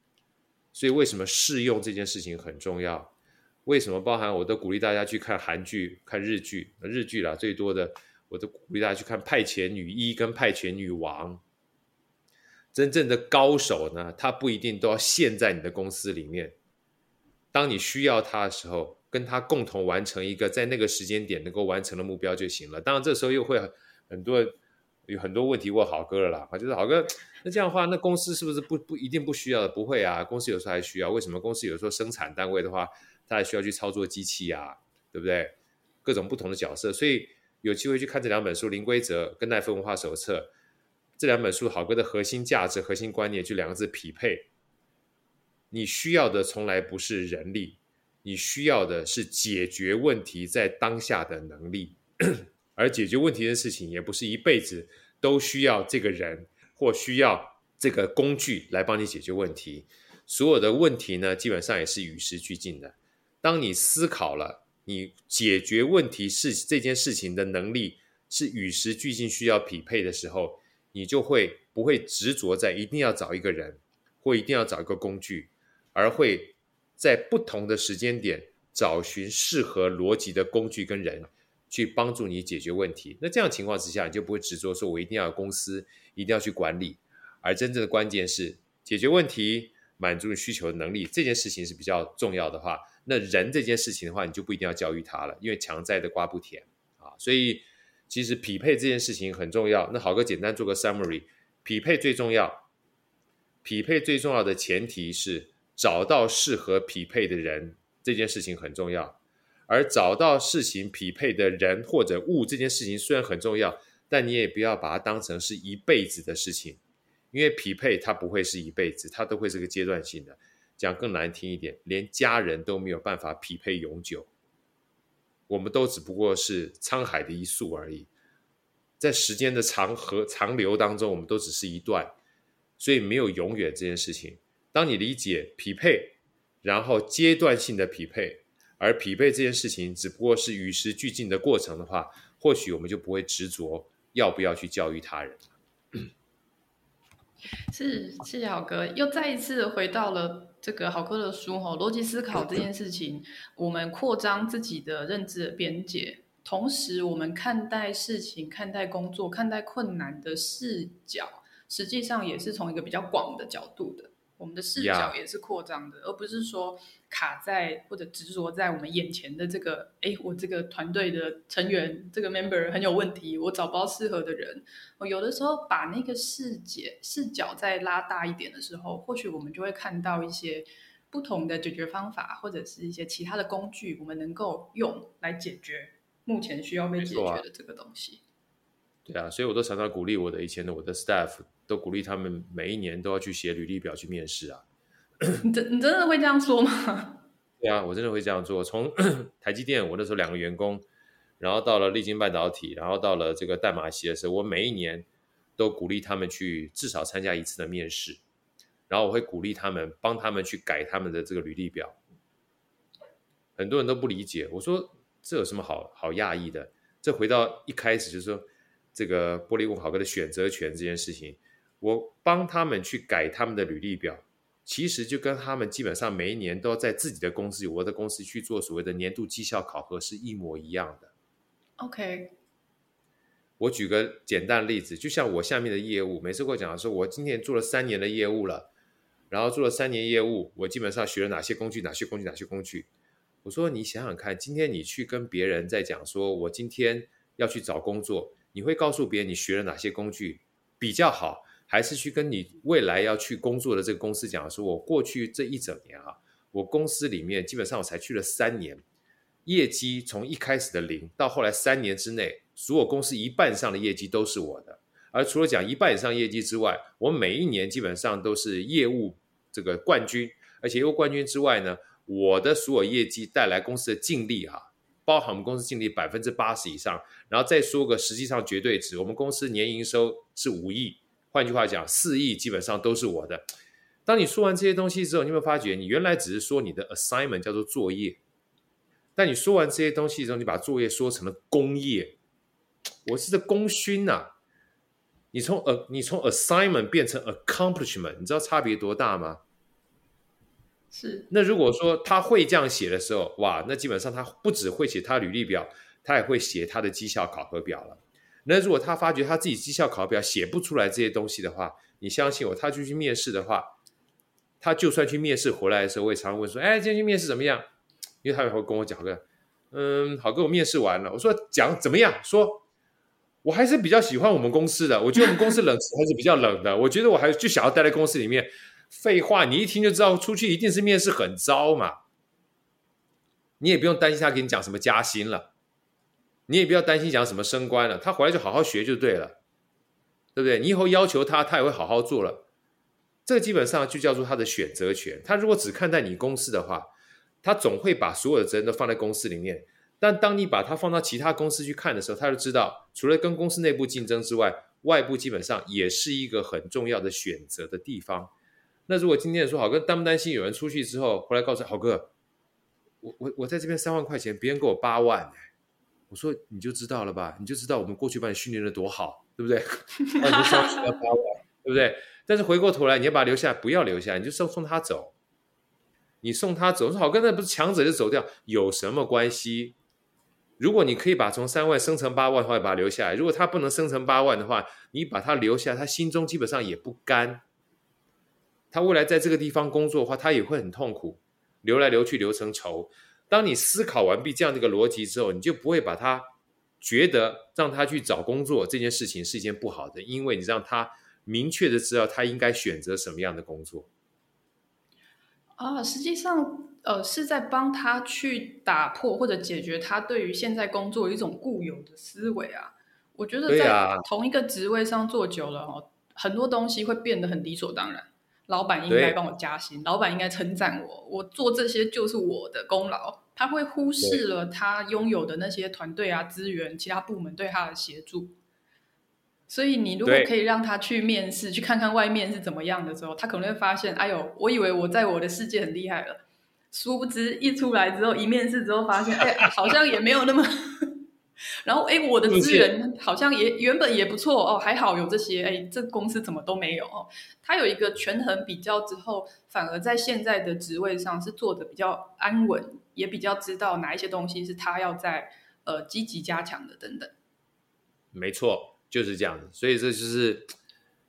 所以为什么试用这件事情很重要？为什么包含我都鼓励大家去看韩剧、看日剧、日剧啦，最多的我都鼓励大家去看《派遣女一》跟《派遣女王》。真正的高手呢，他不一定都要陷在你的公司里面。当你需要他的时候，跟他共同完成一个在那个时间点能够完成的目标就行了。当然，这时候又会很多有很多问题问好哥了啦。就是好哥，那这样的话，那公司是不是不不一定不需要？不会啊，公司有时候还需要。为什么公司有时候生产单位的话，他还需要去操作机器啊？对不对？各种不同的角色，所以有机会去看这两本书《零规则》跟《奈飞文化手册》这两本书，好哥的核心价值、核心观念就两个字：匹配。你需要的从来不是人力，你需要的是解决问题在当下的能力，而解决问题的事情也不是一辈子都需要这个人或需要这个工具来帮你解决问题。所有的问题呢，基本上也是与时俱进的。当你思考了，你解决问题是这件事情的能力是与时俱进需要匹配的时候，你就会不会执着在一定要找一个人或一定要找一个工具。而会在不同的时间点找寻适合逻辑的工具跟人，去帮助你解决问题。那这样情况之下，你就不会执着说，我一定要有公司，一定要去管理。而真正的关键是解决问题、满足你需求的能力，这件事情是比较重要的话，那人这件事情的话，你就不一定要教育他了，因为强摘的瓜不甜啊。所以其实匹配这件事情很重要。那好哥简单做个 summary，匹配最重要。匹配最重要的前提是找到适合匹配的人，这件事情很重要。而找到事情匹配的人或者物这件事情虽然很重要，但你也不要把它当成是一辈子的事情。因为匹配它不会是一辈子，它都会是个阶段性的。讲更难听一点，连家人都没有办法匹配永久。我们都只不过是沧海的一粟而已，在时间的长河长流当中，我们都只是一段，所以没有永远这件事情。当你理解匹配，然后阶段性的匹配，而匹配这件事情只不过是与时俱进的过程的话，或许我们就不会执着要不要去教育他人。是，谢谢好哥，又再一次回到了这个好哥的书哈，逻辑思考这件事情，我们扩张自己的认知的边界，同时我们看待事情、看待工作、看待困难的视角，实际上也是从一个比较广的角度的。我们的视角也是扩张的.而不是说卡在或者执着在我们眼前的这个，哎，我这个团队的成员这个 member 很有问题，我找不到适合的人。我有的时候把那个视野视角再拉大一点的时候，或许我们就会看到一些不同的解决方法，或者是一些其他的工具，我们能够用来解决目前需要被解决的这个东西。对啊，所以我都常常鼓励我的以前的我的 staff。都鼓励他们每一年都要去写履历表去面试啊！你真你真的会这样说吗？对啊，我真的会这样做。从 台积电，我那时候两个员工，然后到了力晶半导体，然后到了这个淡马锡的时候，我每一年都鼓励他们去至少参加一次的面试，然后我会鼓励他们帮他们去改他们的这个履历表。很多人都不理解，我说这有什么好好讶异的？这回到一开始就是说这个玻璃问好哥的选择权这件事情。我帮他们去改他们的履历表，其实就跟他们基本上每一年都要在自己的公司、我的公司去做所谓的年度绩效考核是一模一样的。OK，我举个简单的例子，就像我下面的业务，每次跟我讲说，我今年做了三年的业务了，然后做了三年业务，我基本上学了哪些工具、哪些工具、哪些工具。我说你想想看，今天你去跟别人在讲说，我今天要去找工作，你会告诉别人你学了哪些工具比较好？还是去跟你未来要去工作的这个公司讲，说我过去这一整年啊，我公司里面基本上我才去了三年，业绩从一开始的零到后来三年之内，所有公司一半以上的业绩都是我的。而除了讲一半以上业绩之外，我每一年基本上都是业务这个冠军，而且业务冠军之外呢，我的所有业绩带来公司的净利哈，包含我们公司净利百分之八十以上，然后再说个实际上绝对值，我们公司年营收是五亿。换句话讲，四亿基本上都是我的。当你说完这些东西之后，你有没有发觉，你原来只是说你的 assignment 叫做作业，但你说完这些东西之后，你把作业说成了功业。我是个功勋呐、你从呃，你从 assignment 变成 accomplishment，你知道差别多大吗？是。那如果说他会这样写的时候，哇，那基本上他不只会写他履历表，他也会写他的绩效考核表了。那如果他发觉他自己绩效考核表写不出来这些东西的话，你相信我，他就去面试的话，他就算去面试回来的时候，我也常常问说：“哎，今天去面试怎么样？”因为他也会跟我讲个，嗯，好跟，我面试完了。我说讲怎么样？说我还是比较喜欢我们公司的，我觉得我们公司冷还是比较冷的。我觉得我还就想要待在公司里面。废话，你一听就知道出去一定是面试很糟嘛。你也不用担心他给你讲什么加薪了。你也不要担心讲什么升官了，他回来就好好学就对了，对不对？你以后要求他，他也会好好做了。这基本上就叫做他的选择权。他如果只看待你公司的话，他总会把所有的责任都放在公司里面。但当你把他放到其他公司去看的时候，他就知道，除了跟公司内部竞争之外，外部基本上也是一个很重要的选择的地方。那如果今天说好哥担不担心有人出去之后回来告诉好哥，我我我在这边三万块钱，别人给我八万。我说你就知道了吧，你就知道我们过去把你训练的多好，对不对？那你就上去要八万，对不对？但是回过头来，你要把他留下，不要留下，你就送送他走。你送他走，说好哥，那不是强者就走掉，有什么关系？如果你可以把从三万升成八万的话，把他留下来；如果他不能升成八万的话，你把他留下，他心中基本上也不甘。他未来在这个地方工作的话，他也会很痛苦，流来流去流成仇。当你思考完毕这样的一个逻辑之后，你就不会把他觉得让他去找工作这件事情是一件不好的，因为你让他明确的知道他应该选择什么样的工作。啊，实际上。呃，是在帮他去打破或者解决他对于现在工作一种固有的思维啊。我觉得在同一个职位上做久了哦，很多东西会变得很理所当然。老板应该帮我加薪，老板应该称赞我，我做这些就是我的功劳。他会忽视了他拥有的那些团队啊、资源、其他部门对他的协助。所以你如果可以让他去面试，去看看外面是怎么样的时候，他可能会发现，哎呦，我以为我在我的世界很厉害了。殊不知，一出来之后，一面试之后，发现，哎，好像也没有那么。然后，哎，我的资源好像也原本也不错哦，还好有这些。哎，这公司怎么都没有哦？他有一个权衡比较之后，反而在现在的职位上是做的比较安稳，也比较知道哪一些东西是他要在呃积极加强的等等。没错，就是这样子。所以这就是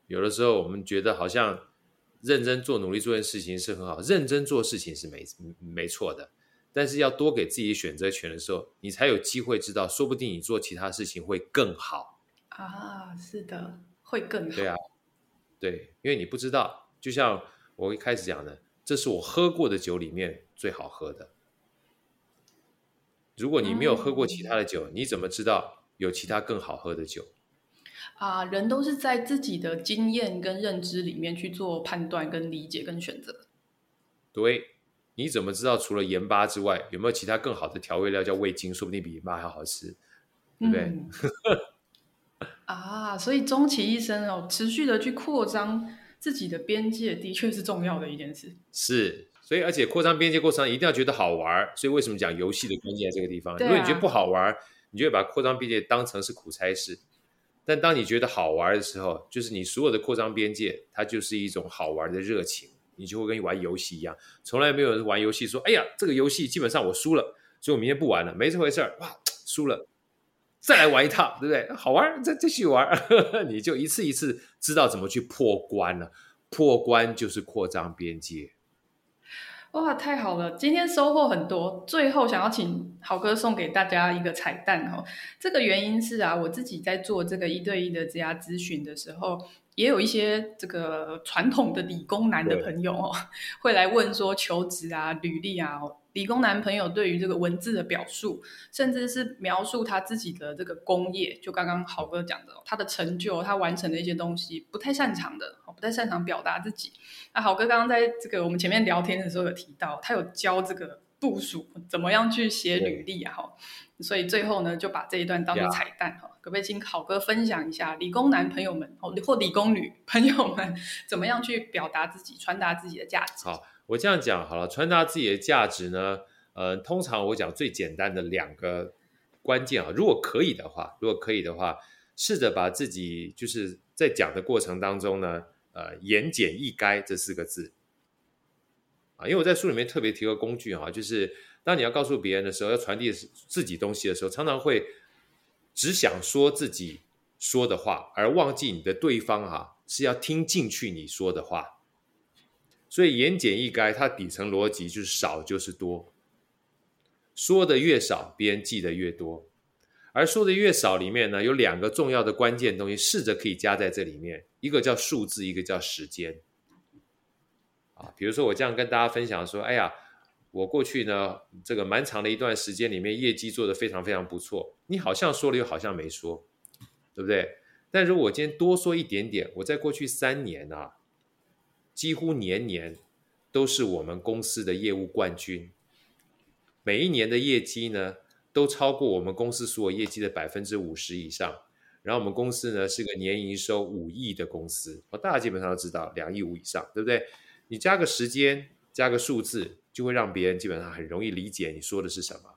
有的时候我们觉得好像。认真做努力做件事情是很好，认真做事情是没没错的，但是要多给自己选择权的时候，你才有机会知道，说不定你做其他事情会更好啊！是的，会更好。对啊，对，因为你不知道，就像我一开始讲的，这是我喝过的酒里面最好喝的。如果你没有喝过其他的酒，嗯，你怎么知道有其他更好喝的酒？啊，人都是在自己的经验跟认知里面去做判断、跟理解、跟选择。对，你怎么知道除了盐巴之外，有没有其他更好的调味料叫味精？说不定比盐巴还好吃，对不对？嗯、啊，所以终其一生哦，持续的去扩张自己的边界，的确是重要的一件事。是，所以而且扩张边界过程一定要觉得好玩。所以为什么讲游戏的关键在这个地方？啊、如果你觉得不好玩，你就会把扩张边界当成是苦差事。但当你觉得好玩的时候，就是你所有的扩张边界，它就是一种好玩的热情，你就会跟玩游戏一样。从来没有人玩游戏说：“哎呀，这个游戏基本上我输了，所以我明天不玩了。”没这回事儿，哇，输了，再来玩一趟，对不对？好玩，再继续玩，你就一次一次知道怎么去破关了。破关就是扩张边界。哇，太好了！今天收获很多。最后想要请好哥送给大家一个彩蛋哦。这个原因是啊，我自己在做这个一对一的职涯咨询的时候，也有一些这个传统的理工男的朋友哦，会来问说求职啊、履历啊。理工男朋友对于这个文字的表述，甚至是描述他自己的这个工业，就刚刚豪哥讲的，他的成就，他完成的一些东西，不太擅长的，不太擅长表达自己。那豪哥刚刚在这个我们前面聊天的时候有提到，他有教这个部署怎么样去写履历啊，哈。所以最后呢，就把这一段当做彩蛋哈，可不可以请好哥分享一下，理工男朋友们哦，或理工女朋友们 怎么样去表达自己，传达自己的价值？好。我这样讲好了，传达自己的价值呢，呃，通常我讲最简单的两个关键啊，如果可以的话，如果可以的话，试着把自己就是在讲的过程当中呢，呃，言简意赅这四个字啊，因为我在书里面特别提个工具哈，就是当你要告诉别人的时候，要传递自己东西的时候，常常会只想说自己说的话，而忘记你的对方哈是要听进去你说的话。所以言简意赅，它底层逻辑就是少就是多。说的越少，别人记得越多。而说的越少里面呢，有两个重要的关键东西，试着可以加在这里面。一个叫数字，一个叫时间。啊，比如说我这样跟大家分享说，哎呀，我过去呢这个蛮长的一段时间里面，业绩做得非常非常不错。你好像说了，又好像没说，对不对？但如果我今天多说一点点，我在过去三年啊。几乎年年都是我们公司的业务冠军，每一年的业绩呢都超过我们公司所有业绩的百分之五十以上。然后我们公司呢是个年营收五亿的公司，大家基本上都知道两亿五以上，对不对？你加个时间，加个数字，就会让别人基本上很容易理解你说的是什么。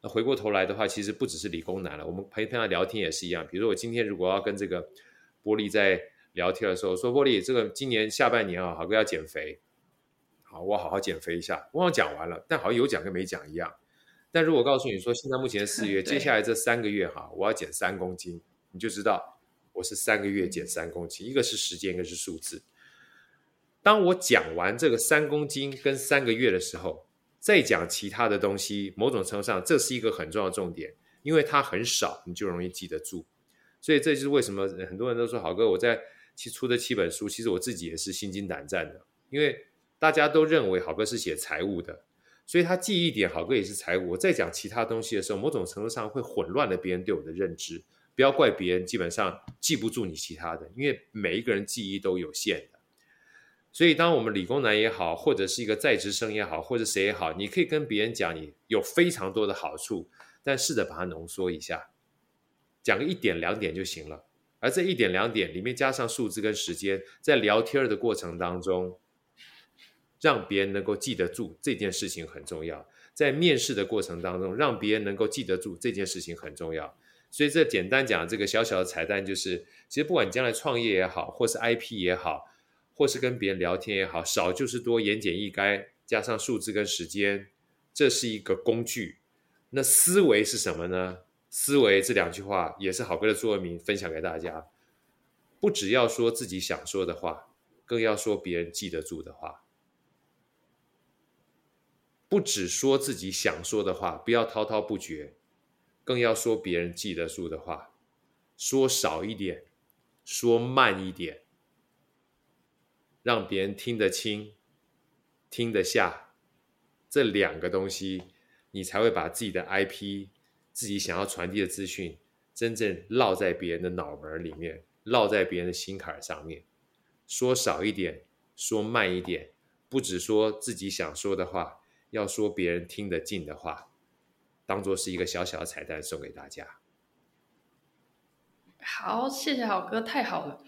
那回过头来的话，其实不只是理工男了，我们平常聊天也是一样。比如说我今天如果要跟这个玻璃在聊天的时候说，波利，这个今年下半年啊，好哥要减肥，好，我好好减肥一下。我讲完了，但好像有讲跟没讲一样。但如果告诉你说，现在目前四月，接下来这三个月哈，我要减三公斤，你就知道我是三个月减三公斤，一个是时间，一个是数字。当我讲完这个三公斤跟三个月的时候，再讲其他的东西，某种程度上，这是一个很重要的重点，因为它很少，你就容易记得住。所以这就是为什么很多人都说，好哥，我在其出的七本书，其实我自己也是心惊胆战的，因为大家都认为好哥是写财务的，所以他记忆点好哥也是财务。我在讲其他东西的时候，某种程度上会混乱了别人对我的认知。不要怪别人，基本上记不住你其他的，因为每一个人记忆都有限的。所以，当我们理工男也好，或者是一个在职生也好，或者谁也好，你可以跟别人讲你有非常多的好处，但试着把它浓缩一下，讲个一点两点就行了。而这一点两点里面加上数字跟时间，在聊天的过程当中，让别人能够记得住这件事情很重要。在面试的过程当中，让别人能够记得住这件事情很重要。所以，这简单讲这个小小的彩蛋就是，其实不管你将来创业也好，或是 IP 也好。或是跟别人聊天也好，少就是多，言简意赅，加上数字跟时间，这是一个工具。那思维是什么呢？思维这两句话也是好哥的座右铭，分享给大家。不只要说自己想说的话，更要说别人记得住的话。不只说自己想说的话，不要滔滔不绝，更要说别人记得住的话。说少一点，说慢一点。让别人听得清、听得下，这两个东西，你才会把自己的 IP、自己想要传递的资讯，真正烙在别人的脑门里面，烙在别人的心坎上面。说少一点，说慢一点，不只说自己想说的话，要说别人听得进的话，当做是一个小小的彩蛋送给大家。好，谢谢好哥，太好了。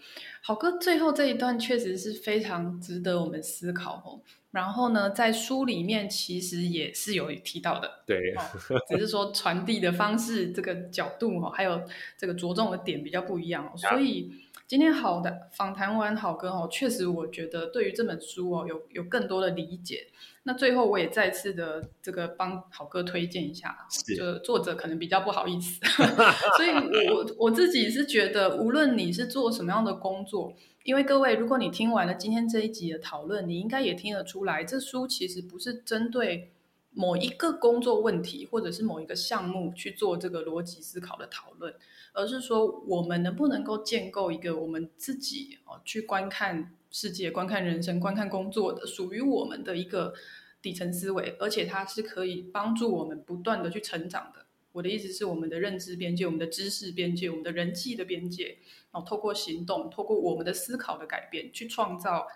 好哥，最后这一段确实是非常值得我们思考哦。然后呢，在书里面其实也是有提到的，对，哦，只是说传递的方式、这个角度哦，还有这个着重的点比较不一样哦。所以今天好的访谈完好哥哦，确实我觉得对于这本书哦，有有更多的理解。那最后我也再次的这个帮好哥推荐一下，就作者可能比较不好意思，所以我我自己是觉得，无论你是做什么样的工作，因为各位，如果你听完了今天这一集的讨论，你应该也听得出来，这书其实不是针对某一个工作问题或者是某一个项目去做这个逻辑思考的讨论，而是说我们能不能够建构一个我们自己哦去观看。世界观看人生、观看工作的属于我们的一个底层思维，而且它是可以帮助我们不断的去成长的。我的意思是，我们的认知边界、我们的知识边界、我们的人际的边界，然后透过行动、透过我们的思考的改变，去创造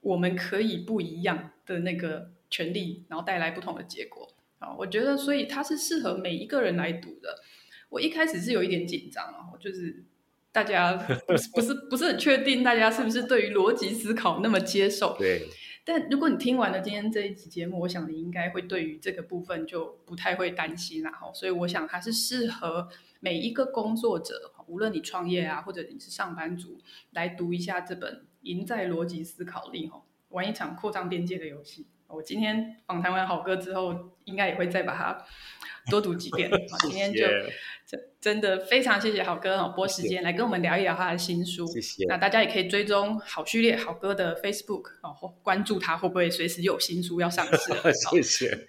我们可以不一样的那个权利，然后带来不同的结果。啊，我觉得，所以它是适合每一个人来读的。我一开始是有一点紧张啊，就是。大家不是不是很确定，大家是不是对于逻辑思考那么接受？对。但如果你听完了今天这一集节目，我想你应该会对于这个部分就不太会担心啦。所以我想它是适合每一个工作者，无论你创业啊，或者你是上班族，来读一下这本《赢在逻辑思考力》哈，玩一场扩张边界的游戏。我今天访谈完好哥之后，应该也会再把它多读几遍。今天就真真的非常谢谢好哥哦，拨时间来跟我们聊一聊他的新书。谢谢。那大家也可以追踪好序列好哥的 Facebook 哦，关注他会不会随时有新书要上市。谢谢。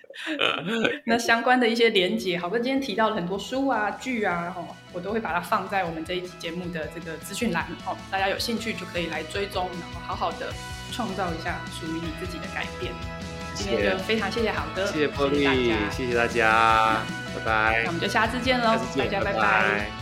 那相关的一些连结，好哥今天提到了很多书啊、剧啊，哦，我都会把它放在我们这一期节目的这个资讯栏哦，大家有兴趣就可以来追踪，然后好好的创造一下属于你自己的改变。今天就非常谢谢好哥，谢谢波丽，谢谢大家，拜拜。那我们就下次见喽，大家拜拜。拜拜。